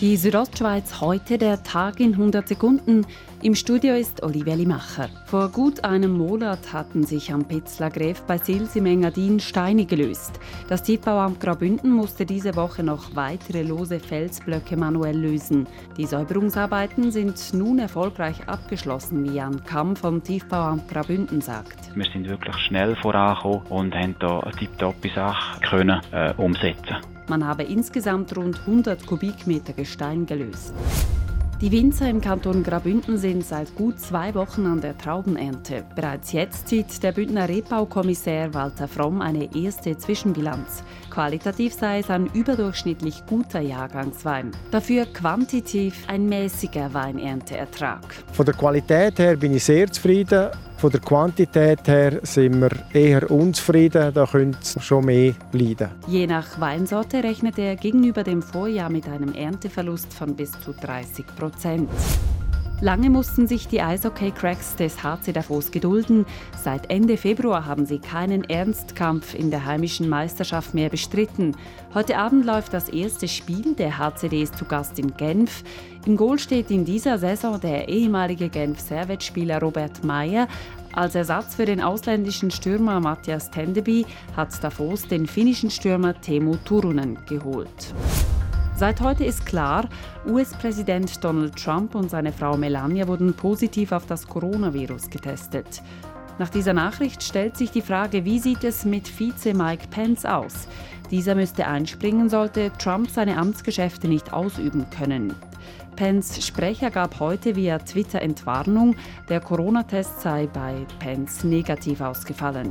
Die Südostschweiz heute, der Tag in 100 Sekunden. Im Studio ist Olivia Limacher. Vor gut einem Monat hatten sich am Pitzler Gräf bei Sils im Engadin Steine gelöst. Das Tiefbauamt Graubünden musste diese Woche noch weitere lose Felsblöcke manuell lösen. Die Säuberungsarbeiten sind nun erfolgreich abgeschlossen, wie Jan Kamm vom Tiefbauamt Graubünden sagt. Wir sind wirklich schnell vorangekommen und haben hier eine tipptoppe Sache können, äh, umsetzen man habe insgesamt rund 100 Kubikmeter Gestein gelöst. Die Winzer im Kanton Graubünden sind seit gut zwei Wochen an der Traubenernte. Bereits jetzt zieht der Bündner Rebaukommissär Walter Fromm eine erste Zwischenbilanz. Qualitativ sei es ein überdurchschnittlich guter Jahrgangswein. Dafür quantitativ ein mäßiger Weinernteertrag. Von der Qualität her bin ich sehr zufrieden. Von der Quantität her sind wir eher unzufrieden, da könnte es schon mehr leiden. Je nach Weinsorte rechnet er gegenüber dem Vorjahr mit einem Ernteverlust von bis zu 30 Prozent. Lange mussten sich die Eishockey-Cracks des HC Davos gedulden. Seit Ende Februar haben sie keinen Ernstkampf in der heimischen Meisterschaft mehr bestritten. Heute Abend läuft das erste Spiel. Der HCD ist zu Gast in Genf. Im Goal steht in dieser Saison der ehemalige Genf-Servet-Spieler Robert Meyer. Als Ersatz für den ausländischen Stürmer Matthias Tendeby hat Davos den finnischen Stürmer Teemu Turunen geholt. Seit heute ist klar, US-Präsident Donald Trump und seine Frau Melania wurden positiv auf das Coronavirus getestet. Nach dieser Nachricht stellt sich die Frage, wie sieht es mit Vize Mike Pence aus? Dieser müsste einspringen, sollte Trump seine Amtsgeschäfte nicht ausüben können. Pence Sprecher gab heute via Twitter Entwarnung, der Corona-Test sei bei Pence negativ ausgefallen.